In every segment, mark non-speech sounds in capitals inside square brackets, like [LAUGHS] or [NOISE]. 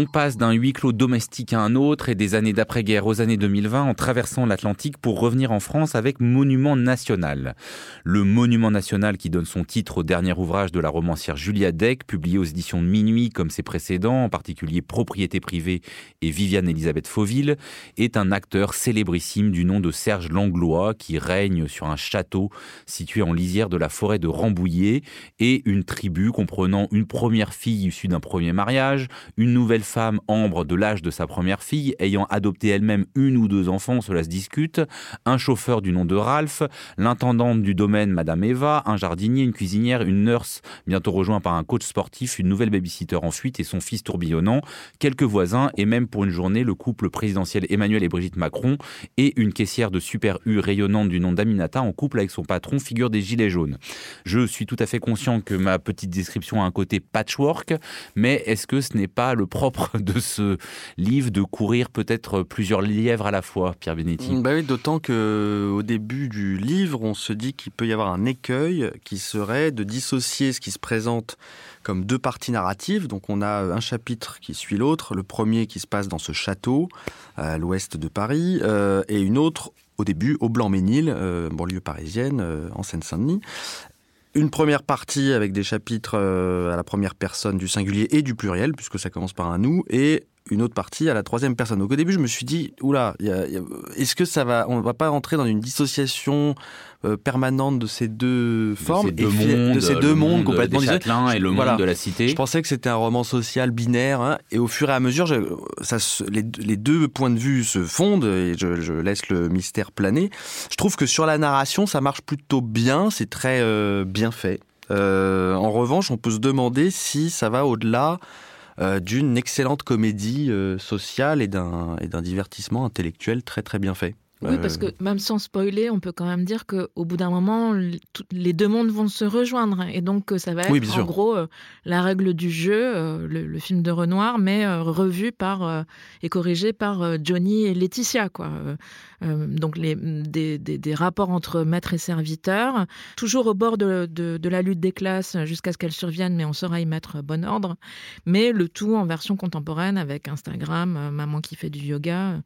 On passe d'un huis clos domestique à un autre et des années d'après-guerre aux années 2020 en traversant l'Atlantique pour revenir en France avec Monument National. Le Monument National qui donne son titre au dernier ouvrage de la romancière Julia Deck, publié aux éditions de Minuit comme ses précédents, en particulier Propriété privée et Viviane Elisabeth Fauville, est un acteur célébrissime du nom de Serge Langlois qui règne sur un château situé en lisière de la forêt de Rambouillet et une tribu comprenant une première fille issue d'un premier mariage, une nouvelle femme, Ambre, de l'âge de sa première fille, ayant adopté elle-même une ou deux enfants, cela se discute, un chauffeur du nom de Ralph, l'intendante du domaine, Madame Eva, un jardinier, une cuisinière, une nurse, bientôt rejoint par un coach sportif, une nouvelle babysitter en fuite et son fils tourbillonnant, quelques voisins et même pour une journée le couple présidentiel Emmanuel et Brigitte Macron et une caissière de Super U rayonnante du nom d'Aminata en couple avec son patron, figure des Gilets jaunes. Je suis tout à fait conscient que ma petite description a un côté patchwork, mais est-ce que ce n'est pas le propre de ce livre de courir peut-être plusieurs lièvres à la fois, Pierre Benetti. Bah oui, d'autant que au début du livre, on se dit qu'il peut y avoir un écueil qui serait de dissocier ce qui se présente comme deux parties narratives. Donc on a un chapitre qui suit l'autre, le premier qui se passe dans ce château à l'ouest de Paris, euh, et une autre au début au Blanc-Ménil, euh, banlieue parisienne, euh, en Seine-Saint-Denis une première partie avec des chapitres euh, à la première personne du singulier et du pluriel, puisque ça commence par un nous, et une autre partie à la troisième personne. Donc au début, je me suis dit, oula, est-ce que ça va, on va pas rentrer dans une dissociation euh, permanente de ces deux formes, de ces deux mondes, de ces deux mondes complètement différents et le monde de la cité. Je pensais que c'était un roman social binaire, hein, et au fur et à mesure, ça, les, les, deux points de vue se fondent et je, je, laisse le mystère planer. Je trouve que sur la narration, ça marche plutôt bien, c'est très euh, bien fait. Euh, en revanche, on peut se demander si ça va au-delà euh, d'une excellente comédie euh, sociale et d'un divertissement intellectuel très très bien fait. Oui, parce que même sans spoiler, on peut quand même dire qu'au bout d'un moment, les deux mondes vont se rejoindre. Et donc, ça va être en gros euh, la règle du jeu, euh, le, film de Renoir, mais euh, revu par et corrigé par Johnny et Laetitia. Quoi. donc, les, des, des, des, rapports entre maître et serviteur, toujours au bord de, de, de la lutte des classes jusqu'à ce qu'elles surviennent, mais on saura y mettre bon ordre. Mais le tout en version contemporaine avec Instagram, maman qui fait du yoga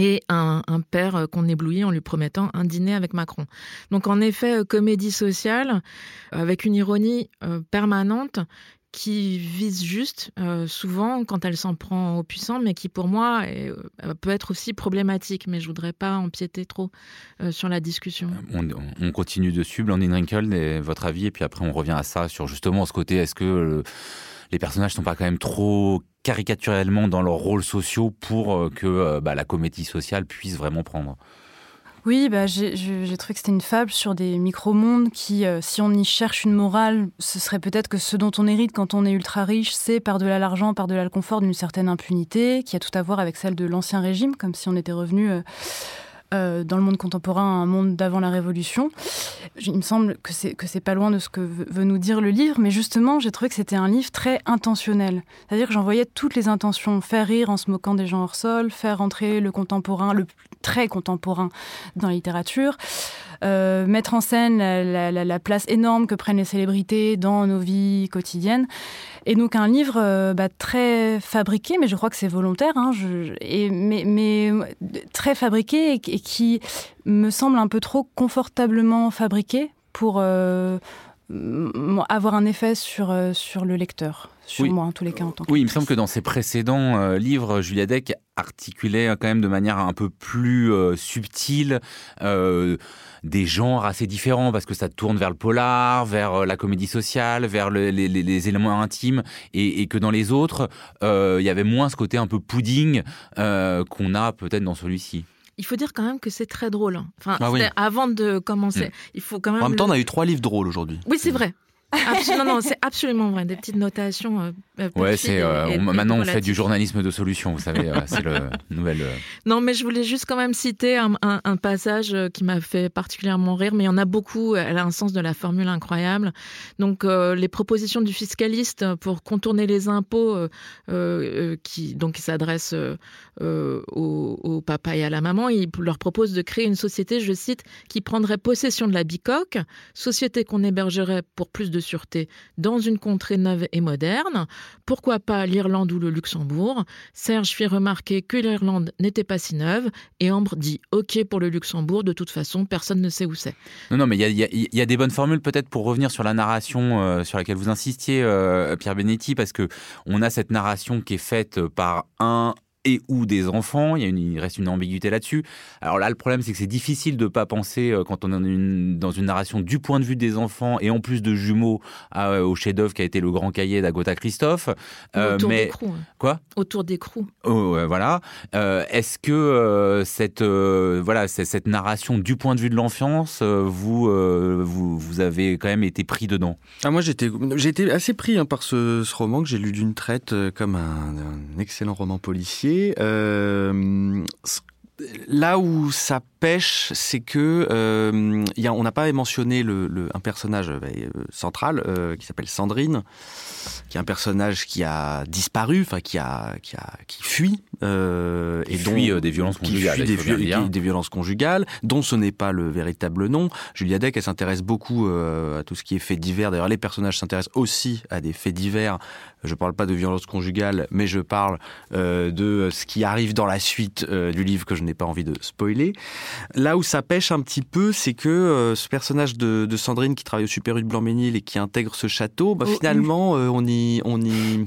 et un, père qu'on éblouit en lui promettant un dîner avec Macron. Donc en effet, euh, comédie sociale avec une ironie euh, permanente qui vise juste, euh, souvent quand elle s'en prend aux puissants, mais qui pour moi peut être aussi problématique. Mais je voudrais pas empiéter trop sur la discussion. On, on continue dessus, Blandine Rinkel, votre avis, et puis après on revient à ça sur justement ce côté. Est-ce que les personnages sont pas quand même trop caricaturellement dans leurs rôles sociaux pour euh, que euh, bah, la comédie sociale puisse vraiment prendre. Oui, bah, j'ai trouvé que c'était une fable sur des micro-mondes qui, euh, si on y cherche une morale, ce serait peut-être que ce dont on hérite quand on est ultra riche, c'est par-delà l'argent, par-delà le confort, d'une certaine impunité, qui a tout à voir avec celle de l'Ancien Régime, comme si on était revenu... dans le monde contemporain un monde d'avant la Révolution. Il me semble que c'est que c'est pas loin de ce que veut nous dire le livre, mais justement, j'ai trouvé que c'était un livre très intentionnel. C'est-à-dire que j'en voyais toutes les intentions faire rire en se moquant des gens hors sol, faire entrer le contemporain, le très contemporain dans la littérature. Euh, mettre en scène la, la, la, place énorme que prennent les célébrités dans nos vies quotidiennes. Et donc un livre euh, bah, très fabriqué, mais je crois que c'est volontaire, hein, et, mais, très fabriqué et, qui me semble un peu trop confortablement fabriqué pour euh, avoir un effet sur, sur le lecteur, sur oui. moi en tous les cas. En tant oui, il me semble que dans ses précédents euh, livres, Julia Deck articulait quand même de manière un peu plus euh, subtile euh, des genres assez différents parce que ça tourne vers le polar, vers euh, la comédie sociale, vers le, les, les, les, éléments intimes et, et, que dans les autres, euh, il y avait moins ce côté un peu pudding euh, qu'on a peut-être dans celui-ci il faut dire quand même que c'est très drôle. Enfin, ah oui. avant de commencer, mmh. il faut quand même. En même temps, on a eu trois livres drôles aujourd'hui. Oui, c'est vrai. Non, non, c'est absolument vrai. Des petites notations. Euh, euh ouais, c'est euh, maintenant on fait du journalisme de solution, vous savez, euh, [LAUGHS] c'est le nouvelle. Non, mais je voulais juste quand même citer un, un, passage qui m'a fait particulièrement rire, mais il y en a beaucoup. Elle a un sens de la formule incroyable. Donc, les propositions du fiscaliste pour contourner les impôts, qui donc qui s'adressent au, au, papa et à la maman, il leur propose de créer une société, je cite, qui prendrait possession de la bicoque, société qu'on hébergerait pour plus de sûreté dans une contrée neuve et moderne. Pourquoi pas l'Irlande ou le Luxembourg? Serge fit remarquer que l'Irlande n'était pas si neuve et Ambre dit OK pour le Luxembourg, de toute façon, personne ne sait où c'est. Non, non, mais il y, a, des bonnes formules peut-être pour revenir sur la narration euh, sur laquelle vous insistiez, euh, Pierre Benetti, parce que on a cette narration qui est faite par un et ou des enfants. Il, y a une, il reste une ambiguïté là-dessus. Alors là, le problème, c'est que c'est difficile de ne pas penser, euh, quand on est une, dans une narration du point de vue des enfants et en plus de jumeaux euh, au chef-d'œuvre qui a été le grand cahier d'Agota Christophe. Euh, Autour mais... d'écrou. Hein. Quoi? Autour d'écrou. Oh, voilà. Est-ce que cette, voilà, cette narration du point de vue de l'enfance, vous, vous, vous, avez quand même été pris dedans? Ah, Moi, j'étais été assez pris hein, par ce, ce, roman que j'ai lu d'une traite comme un, un excellent roman policier euh, là où ça pêche, c'est que euh, y a, on n'a pas mentionné le, un personnage euh, central qui s'appelle Sandrine, qui est un personnage qui a disparu, enfin qui a qui a qui fuit et dont des violences conjugales, des, violences conjugales, dont ce n'est pas le véritable nom. Julia Deck, elle s'intéresse beaucoup à tout ce qui est fait divers. D'ailleurs, les personnages s'intéressent aussi à des faits divers je parle pas de violence conjugale, mais je parle euh, de ce qui arrive dans la suite euh, du livre que je n'ai pas envie de spoiler. Là où ça pêche un petit peu, c'est que euh, ce personnage de, de, Sandrine qui travaille au Super U de Blanc-Ménil et qui intègre ce château, bah, oh, finalement, on y, on y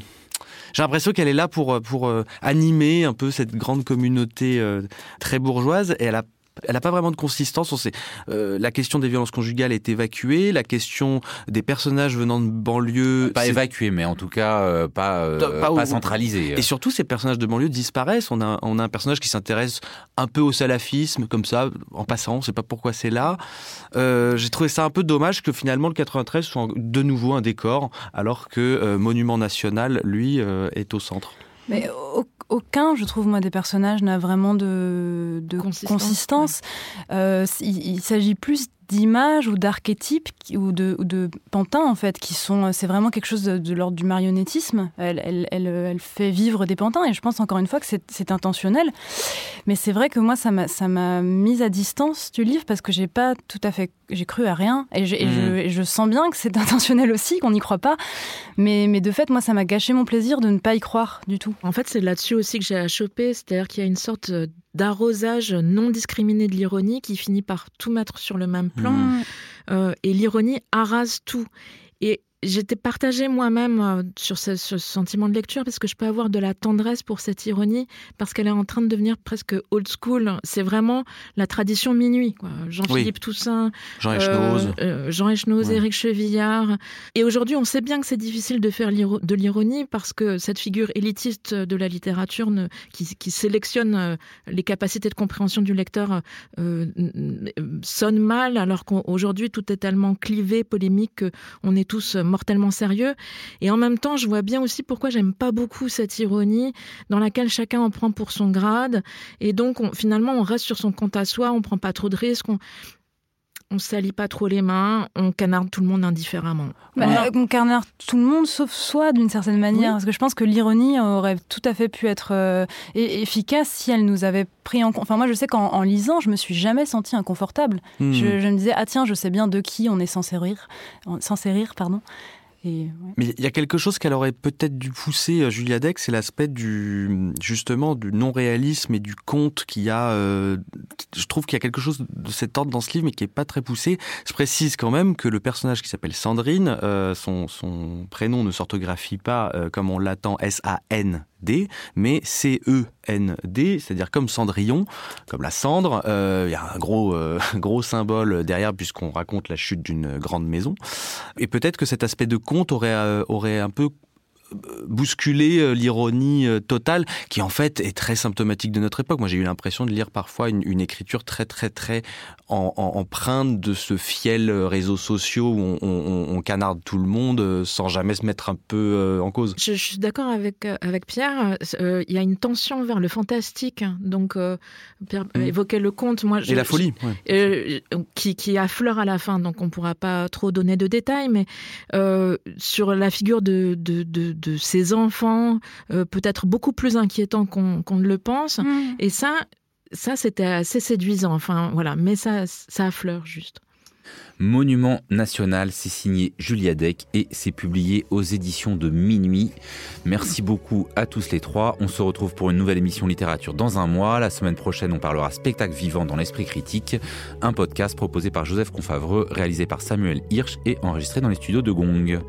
j'ai l'impression qu'elle est là pour pour animer un peu cette grande communauté très bourgeoise et elle a elle n'a pas vraiment de consistance. On sait, euh, la question des violences conjugales est évacuée, la question des personnages venant de banlieue... Pas évacuée, mais en tout cas euh, pas, euh, pas, centralisée. Et surtout, ces personnages de banlieue disparaissent. On a, on a un personnage qui s'intéresse un peu au salafisme, comme ça, en passant, on ne sait pas pourquoi c'est là. J'ai trouvé ça un peu dommage que finalement le 93 soit de nouveau un décor, alors que Monument National, lui, est au centre. Mais aucun, je trouve, moi, des personnages n'a vraiment de, consistance. Euh, il s'agit plus d'images ou d'archétypes ou de, de pantins en fait qui sont c'est vraiment quelque chose de, l'ordre du marionnettisme. Elle, elle, elle, elle, fait vivre des pantins et je pense encore une fois que c'est intentionnel. Mais c'est vrai que moi ça m'a ça m'a mise à distance du livre parce que j'ai pas tout à fait j'ai cru à rien et je, et je, mmh. sens bien que c'est [LAUGHS] intentionnel aussi qu'on n'y croit pas mais, mais de fait moi ça m'a gâché mon plaisir de ne pas y croire du tout en fait c'est là-dessus aussi que j'ai à choper c'est-à-dire qu'il y a une sorte d'arrosage non discriminé de l'ironie qui finit par tout mettre sur le même plan. Mmh. Euh, et l'ironie arrase tout. Et j'étais partagée moi-même euh, sur ce, sentiment de lecture parce que je peux avoir de la tendresse pour cette ironie parce qu'elle est en train de devenir presque old school. C'est vraiment la tradition minuit. Jean-Philippe Toussaint, Jean Echnoz, euh, euh, Jean Echnoz, Éric Chevillard. Et aujourd'hui, on sait bien que c'est difficile de faire de l'ironie parce que cette figure élitiste de la littérature ne, qui, sélectionne les capacités de compréhension du lecteur sonne mal alors qu'aujourd'hui tout est tellement clivé, polémique qu'on est tous mortellement sérieux. Et en même temps, je vois bien aussi pourquoi j'aime pas beaucoup cette ironie dans laquelle chacun en prend pour son grade. Et donc, finalement, on reste sur son compte à soi, on prend pas trop de risques. On, on salit pas trop les mains, on canarde tout le monde indifféremment. Bah, on canarde tout le monde sauf soi d'une certaine manière, parce que je pense que l'ironie aurait tout à fait pu être euh, efficace si elle nous avait pris en compte. Enfin moi je sais qu'en lisant, je me suis jamais sentie inconfortable. Hmm. Je, je, me disais ah tiens je sais bien de qui on est censé rire, censé rire pardon. Mais il y a quelque chose qu'elle aurait peut-être dû pousser, euh, Julia Deck, c'est l'aspect du justement du non-réalisme et du conte qu'il y a. Euh, je trouve qu'il y a quelque chose de cet ordre dans ce livre, mais qui est pas très poussé. Je précise quand même que le personnage qui s'appelle Sandrine, euh, son, prénom ne s'orthographie pas comme on l'attend S-A-N D, mais C'est-à-dire comme Cendrillon, comme la cendre. Euh, il y a un gros, euh, [LAUGHS] gros symbole derrière puisqu'on raconte la chute d'une grande maison. Et peut-être que cet aspect de conte aurait, euh, aurait un peu bousculer l'ironie totale, qui en fait est très symptomatique de notre époque. Moi, j'ai eu l'impression de lire parfois une, écriture très, très, très empreinte de ce fiel réseaux sociaux où on, canarde tout le monde sans jamais se mettre un peu en cause. Je, suis d'accord avec, avec Pierre. Il y a une tension vers le fantastique. Donc, Pierre mm. évoquait le conte. Moi, Et la folie. qui, qui affleure à la fin. Donc, on ne pourra pas trop donner de détails. Mais sur la figure de, de, de, ces enfants, peut-être beaucoup plus inquiétant qu'on ne le pense. Mm. Et ça, ça c'était assez séduisant. Enfin, voilà. Mais ça, ça affleure juste. Monument national, c'est signé Julia Deck et c'est publié aux éditions de Minuit. Merci beaucoup à tous les trois. On se retrouve pour une nouvelle émission littérature dans un mois. La semaine prochaine, on parlera spectacle vivant dans l'esprit critique, un podcast proposé par Joseph Confavreux, réalisé par Samuel Hirsch et enregistré dans les studios de Gong.